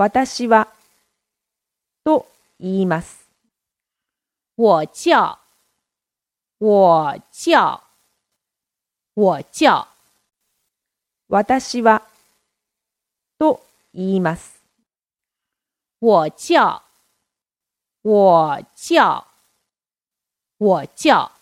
私はと言います。我叫，我叫，我叫。私はと言います。我叫，我叫，我叫。